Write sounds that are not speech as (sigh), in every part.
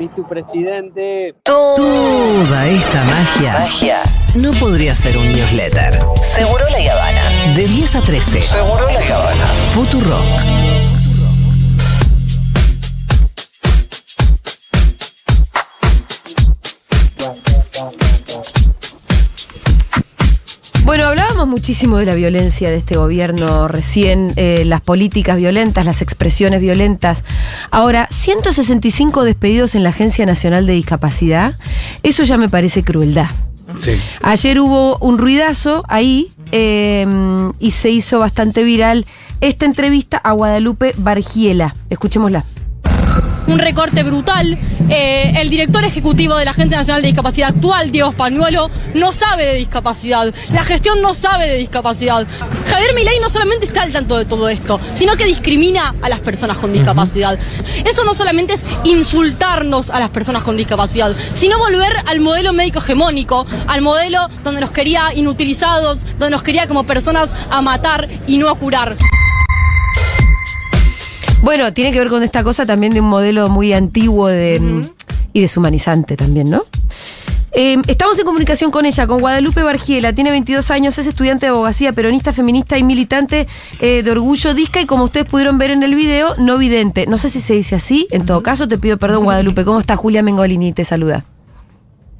viste un presidente. Toda esta magia, no podría ser un newsletter. Seguro la Habana. De 10 a 13. Seguro la Habana. Futurock. Bueno, hablábamos muchísimo de la violencia de este gobierno recién, eh, las políticas violentas, las expresiones violentas. Ahora, 165 despedidos en la Agencia Nacional de Discapacidad, eso ya me parece crueldad. Ayer hubo un ruidazo ahí eh, y se hizo bastante viral esta entrevista a Guadalupe Bargiela. Escuchémosla un recorte brutal. Eh, el director ejecutivo de la Agencia Nacional de Discapacidad actual, Diego Españuelo, no sabe de discapacidad. La gestión no sabe de discapacidad. Javier Milei no solamente está al tanto de todo esto, sino que discrimina a las personas con discapacidad. Eso no solamente es insultarnos a las personas con discapacidad, sino volver al modelo médico hegemónico, al modelo donde nos quería inutilizados, donde nos quería como personas a matar y no a curar. Bueno, tiene que ver con esta cosa también de un modelo muy antiguo de, y deshumanizante también, ¿no? Eh, estamos en comunicación con ella, con Guadalupe Bargiela, tiene 22 años, es estudiante de abogacía, peronista, feminista y militante eh, de Orgullo Disca y como ustedes pudieron ver en el video, no vidente. No sé si se dice así, en todo caso te pido perdón Guadalupe. ¿Cómo está Julia Mengolini? Te saluda.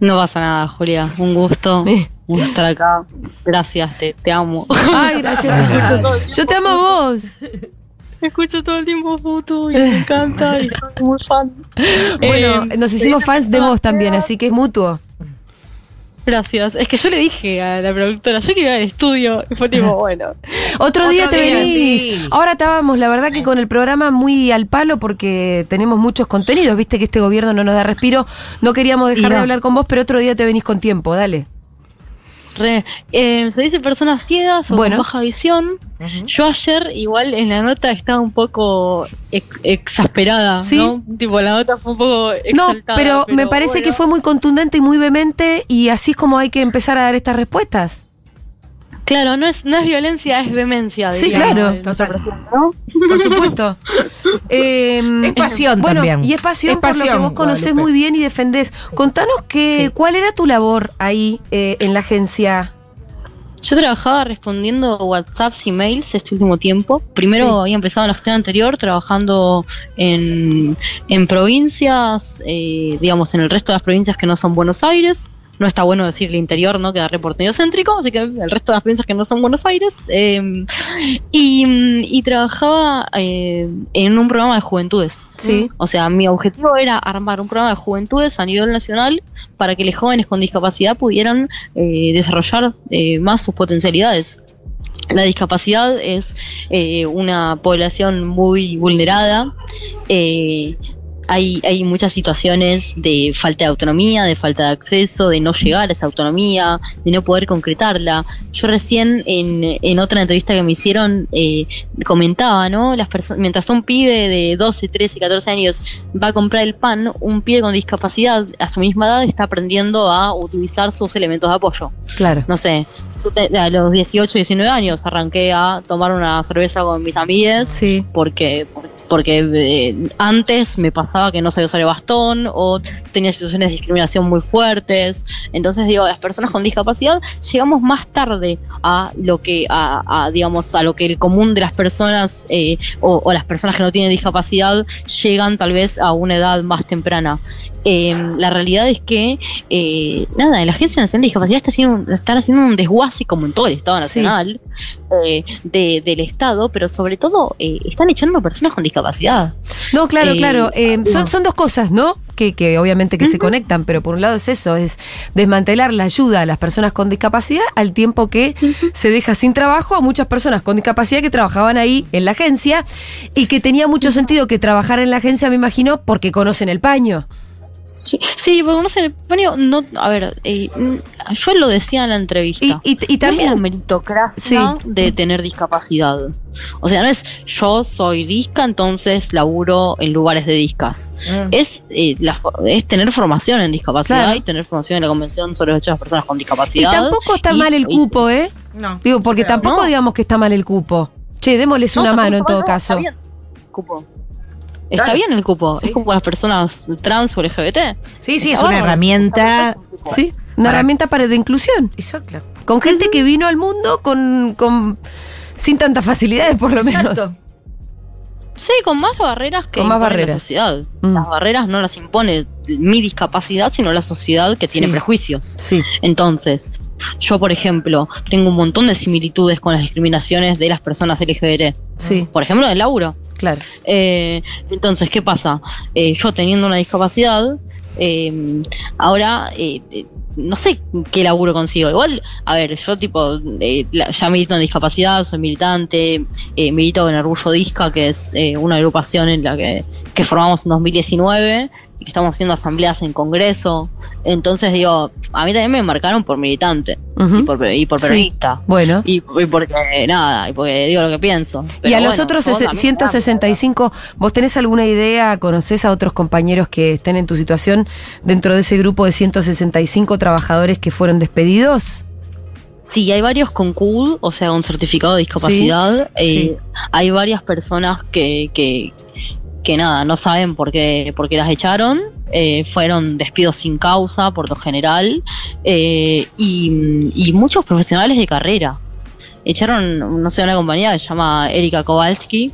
No pasa nada, Julia, un gusto. estar acá. Gracias, te, te amo. Ay, gracias. (laughs) Yo te amo a vos escucho todo el tiempo foto y me encanta y (laughs) soy muy fan. Bueno, eh, nos hicimos fans de vos también, así que es mutuo. Gracias. Es que yo le dije a la productora, yo quería ir al estudio. Y fue tipo, (laughs) bueno. Otro, día te venís. Ahora estábamos, la verdad, que con el programa muy al palo porque tenemos muchos contenidos. Viste que este gobierno no nos da respiro. No queríamos dejar de hablar con vos, pero otro día te venís con tiempo. Dale. Eh, se dice personas ciegas o con baja visión. Yo ayer igual en la nota estaba un poco exasperada, ¿Sí? ¿no? Tipo, la nota fue un poco exaltada. No, pero, me parece que fue muy contundente y muy vehemente y así es como hay que empezar a dar estas respuestas. Claro, no es, no es violencia, es vehemencia. Sí, claro. Por supuesto. (laughs) Em, es pasión bueno, también. Y es pasión, por lo que vos conocés muy bien y defendés. Contanos que, cuál era tu labor ahí eh, en la agencia. Yo trabajaba respondiendo WhatsApps y mails este último tiempo. Primero había empezado en la gestión anterior trabajando en, en provincias, eh, digamos, en el resto de las provincias que no son Buenos Aires no está bueno decir el interior, ¿no? Queda reportero céntrico, así que el resto de las provincias que no son Buenos Aires. Em, y, trabajaba eh, en un programa de juventudes. Sí. O sea, mi objetivo era armar un programa de juventudes a nivel nacional para que los jóvenes con discapacidad pudieran eh, desarrollar eh, más sus potencialidades. La discapacidad es una población muy vulnerada hay, hay muchas situaciones de falta de autonomía, de falta de acceso, de no llegar a esa autonomía, de no poder concretarla. Yo recién en, en otra entrevista que me hicieron eh, comentaba, ¿no? Las mientras un pibe de 12, 13, 14 años va a comprar el pan, un pibe con discapacidad a su misma edad está aprendiendo a utilizar sus elementos de apoyo. Claro. No sé, a los 18, 19 años arranqué a tomar una cerveza con mis amigas sí. porque, porque eh, antes me pasaba que no sabía usar el bastón o tenía situaciones de discriminación muy fuertes. Entonces digo, las personas con discapacidad llegamos más tarde a lo que, a, digamos, a lo que el común de las personas eh, o, las personas que no tienen discapacidad llegan tal vez a una edad más temprana. Eh, la realidad es que, eh, nada, la Agencia Nacional de Discapacidad está haciendo, están haciendo un desguace, como en todo el Estado Nacional, del Estado, pero sobre todo están echando personas con discapacidad. No, claro, claro. son, son dos cosas, ¿no? Que, que obviamente que se conectan, pero por un lado es eso, es desmantelar la ayuda a las personas con discapacidad al tiempo que se deja sin trabajo a muchas personas con discapacidad que trabajaban ahí en la agencia y que tenía mucho sentido que trabajar en la agencia, me imagino, porque conocen el paño. Sí, sí, porque no sé, no, a ver, eh, yo lo decía en la entrevista. Y, también la meritocracia de tener discapacidad. O sea, no es yo soy disca, entonces laburo en lugares de discas. Mm. Es, eh, es tener formación en discapacidad y tener formación en la Convención sobre los derechos de las personas con discapacidad. Y tampoco está mal el cupo, ¿eh? No. Digo, porque tampoco digamos que está mal el cupo. Che, démosles una mano en todo caso. Cupo. Está bien el cupo. es como las personas trans o LGBT. Sí, sí, es una herramienta. Sí, una herramienta para de inclusión. Exacto. Con gente que vino al mundo con, con sin tantas facilidades, por lo menos. Sí, con más barreras que con más barreras. la sociedad. Mm. Las barreras no las impone mi discapacidad, sino la sociedad que tiene prejuicios. Sí. Entonces, yo, por ejemplo, tengo un montón de similitudes con las discriminaciones de las personas LGBT. Sí. Por ejemplo, en el laburo. Claro. Eh, entonces, ¿qué pasa? Eh, yo teniendo una discapacidad, eh, ahora no sé qué laburo consigo. Igual, a ver, yo tipo, eh, ya milito en discapacidad, soy militante, eh, milito en Orgullo Disca, que es eh, una agrupación en la que, que formamos en 2019 y que estamos haciendo asambleas en Congreso. Entonces digo, a mí también me marcaron por militante y por, y por periodista. Bueno. Y, porque nada, y porque digo lo que pienso. y a los otros 165, ¿vos tenés alguna idea, conocés a otros compañeros que estén en tu situación dentro de ese grupo de 165 trabajadores que fueron despedidos? Sí, hay varios con CUD, o sea, un certificado de discapacidad. Eh, hay varias personas que, que, que nada, no saben por qué, por qué las echaron, eh, fueron despidos sin causa por lo general, eh, y, muchos profesionales de carrera. Echaron, no sé, una compañía que se llama Erika Kowalski,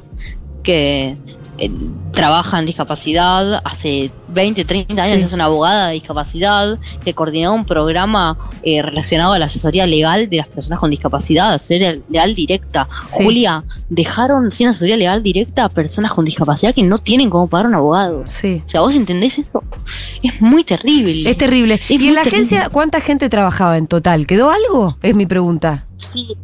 que eh, trabaja en discapacidad, hace 20, 30 años es una abogada de discapacidad que coordinó un programa eh, relacionado a la asesoría legal de las personas con discapacidad, asesoría legal directa. Julia, dejaron sin asesoría legal directa a personas con discapacidad que no tienen cómo pagar un abogado. Sí. O sea, vos entendés esto. Es muy terrible. Es terrible. ¿Y en la agencia cuánta gente trabajaba en total? ¿Quedó algo? Es mi pregunta. Sí,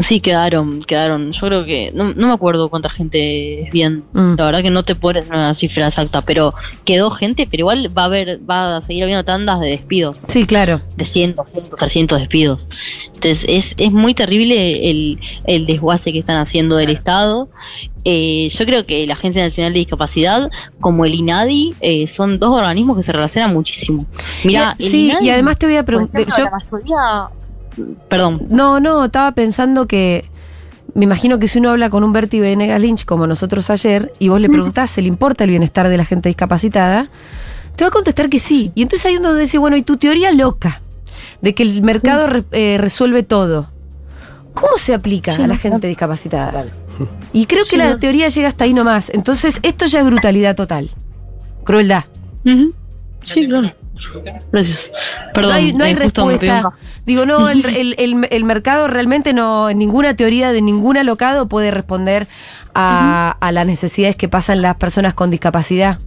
Sí, quedaron, quedaron. Yo creo que. No, no me acuerdo cuánta gente es bien. Mm. La verdad que no te puedes una cifra exacta, pero quedó gente, pero igual va a haber, va a seguir habiendo tandas de despidos. Sí, claro. De 100, 200, 300 despidos. Entonces es, es muy terrible el, el desguace que están haciendo del Estado. Eh, yo creo que la Agencia Nacional de Discapacidad, como el INADI, eh, son dos organismos que se relacionan muchísimo. Mira, sí, y además te voy a preguntar. La mayoría Perdón. No, no, estaba pensando que. Me imagino que si uno habla con un Bertie Venegas Lynch como nosotros ayer y vos le preguntás, ¿se le importa el bienestar de la gente discapacitada? Te va a contestar que sí. Y entonces hay uno que dice, bueno, ¿y tu teoría loca? De que el mercado eh, resuelve todo. ¿Cómo se aplica a la gente discapacitada? Y creo que la teoría llega hasta ahí nomás. Entonces, esto ya es brutalidad total. Crueldad. Sí, claro. Gracias. Perdón, no hay, no hay eh, respuesta. Digo, no, (laughs) el, el, el, mercado realmente no, ninguna teoría de ningún alocado puede responder a, a las necesidades que pasan las personas con discapacidad.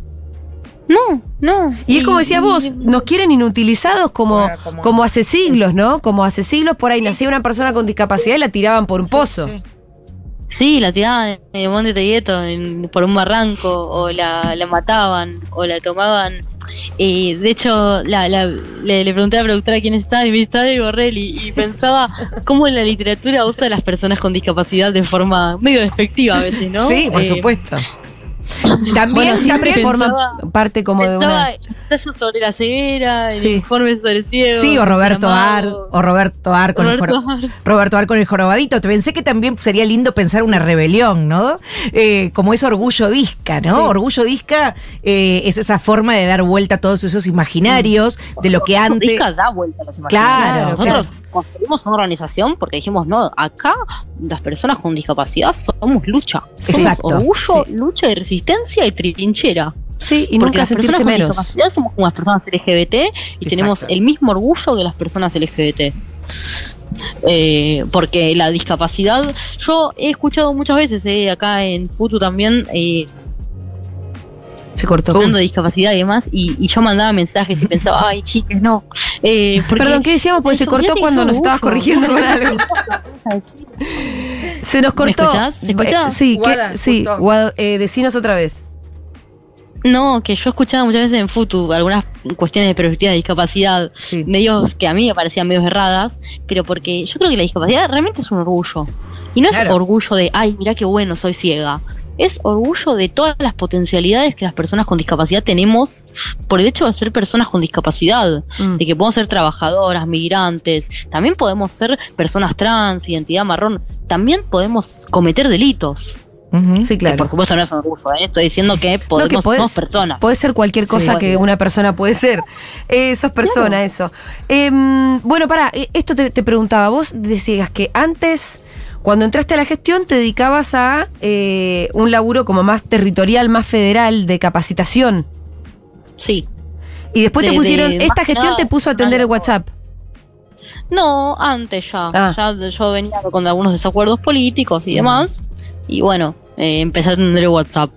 No, no. Y, es como decías vos, nos quieren inutilizados como, como, hace siglos, ¿no? Como hace siglos por ahí nacía una persona con discapacidad y la tiraban por un pozo. Sí. la tiraban en el Monte Tegueto por un barranco, o la, la mataban, o la tomaban eh, de hecho, le, pregunté a la productora quién estaba y me estaba de Borrell y, pensaba cómo la literatura usa a las personas con discapacidad de forma medio despectiva a veces, ¿no? Sí, por eh, supuesto. (laughs) También siempre forma parte como de una. ensayo sobre la ceguera, el informe sobre ciego. Sí, o Roberto Ar, o Roberto Ar con el Roberto Ar con el jorobadito. Te pensé que también sería lindo pensar una rebelión, ¿no? Eh, como es orgullo disca, ¿no? Orgullo disca eh, es esa forma de dar vuelta a todos esos imaginarios de lo que antes. Disca da vuelta a los imaginarios. Claro, nosotros construimos una organización porque dijimos, no, acá las personas con discapacidad somos lucha. Somos orgullo, lucha y resistencia y trinchera. Sí, y nunca las personas con discapacidad somos como las personas LGBT y tenemos el mismo orgullo que las personas LGBT. Eh, porque la discapacidad, yo he escuchado muchas veces eh, acá en Futu también eh, se cortó. Hablando de discapacidad y demás, y, yo mandaba mensajes y pensaba, ay, chiques, no. Eh, Perdón, ¿qué decíamos? Pues se cortó cuando nos estabas corrigiendo con (laughs) algo. Se nos cortó. ¿Me ¿Se escucha? Sí, sí. Eh, decinos otra vez. No, que yo escuchaba muchas veces en Futu algunas cuestiones de perspectiva de discapacidad, sí. medios que a mí me parecían medios erradas, pero porque yo creo que la discapacidad realmente es un orgullo. Y no es orgullo de, ay, mira qué bueno, soy ciega es orgullo de todas las potencialidades que las personas con discapacidad tenemos por el hecho de ser personas con discapacidad, mm. de que podemos ser trabajadoras, migrantes, también podemos ser personas trans, identidad marrón, también podemos cometer delitos. Sí, claro. por supuesto no es un orgullo, ¿eh? estoy diciendo que podemos, somos personas. Puede ser cualquier cosa que una persona puede ser. Eh, sos persona, eso. Em, bueno, para, eh, esto te, preguntaba, vos decías que antes, cuando entraste a la gestión, te dedicabas a eh, un laburo como más territorial, más federal, de capacitación. Sí. Y después te pusieron, esta gestión te puso a atender el WhatsApp. No, antes ya. Ah. Ya yo venía con algunos desacuerdos políticos y demás. Y bueno, eh, empecé a tener WhatsApp.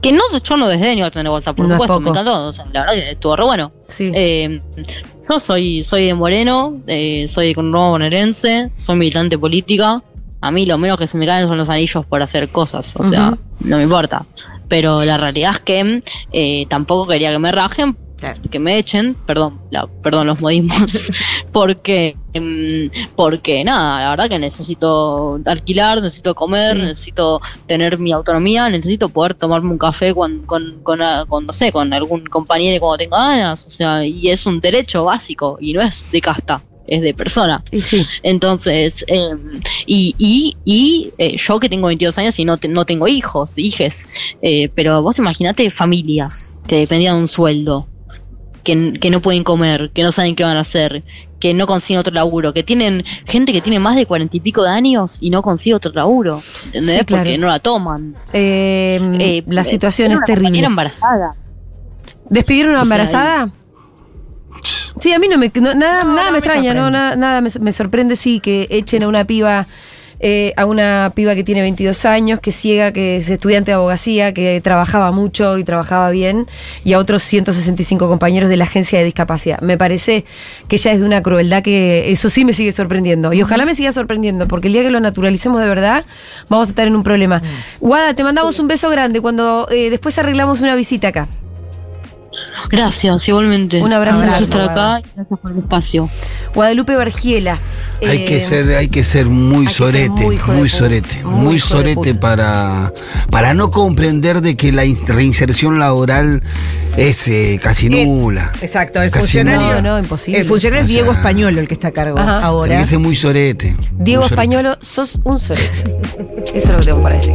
Que no, yo no desdeño a tener WhatsApp, por supuesto, me encantó. O sea, la verdad que estuvo re bueno. Sí. Eh, yo soy, soy de Moreno, eh, soy con nuevo bonaerense, soy militante política. A mí lo menos que se me caen son los anillos por hacer cosas, o sea, no me importa. Pero la realidad es que eh, tampoco quería que me rajen que me echen, perdón, perdón los modismos, (laughs) porque, em, porque nada, la verdad que necesito alquilar, necesito comer, necesito tener mi autonomía, necesito poder tomarme un café con, con, con, ah, no sé, con algún compañero cuando tenga ganas, o sea, y es un derecho básico y no es de casta es de persona. Y sí. Entonces, em, y, y, y eh, yo que tengo 22 años y no, no tengo hijos, hijes, eh, pero vos imaginate familias que dependían de un sueldo que, no pueden comer, que no saben qué van a hacer, que no consiguen otro laburo, que tienen gente que tiene más de cuarenta y pico de años y no consigue otro laburo, ¿entendés? Porque no la toman. Em, eh, la situación es terrible. embarazada. ¿Despidieron una embarazada? Sí, a mí no me. nada, nada me, extraña, ¿no? Nada, nada me, me, sorprende, sí, que echen a una piba eh, a una piba que tiene 22 años, que ciega, que es estudiante de abogacía, que trabajaba mucho y trabajaba bien, y a otros 165 compañeros de la agencia de discapacidad. Me parece que ya es de una crueldad que eso sí me sigue sorprendiendo. Y ojalá me siga sorprendiendo, porque el día que lo naturalicemos de verdad, vamos a estar en un problema. Guada, te mandamos un beso grande cuando eh, después arreglamos una visita acá. Gracias, igualmente. Un abrazo. Gracias estar acá y gracias por el espacio. Guadalupe Vergiela. Hay que eh, ser, hay que ser muy sorete, muy, sorete, muy, sorete para, para no comprender de que la reinserción laboral es eh, casi nula. exacto, el funcionario. No, imposible. El funcionario es Diego Españolo el que está a cargo ahora. Tiene que ser muy sorete. Diego Españolo, sos un sorete. Eso es lo que tengo para decir.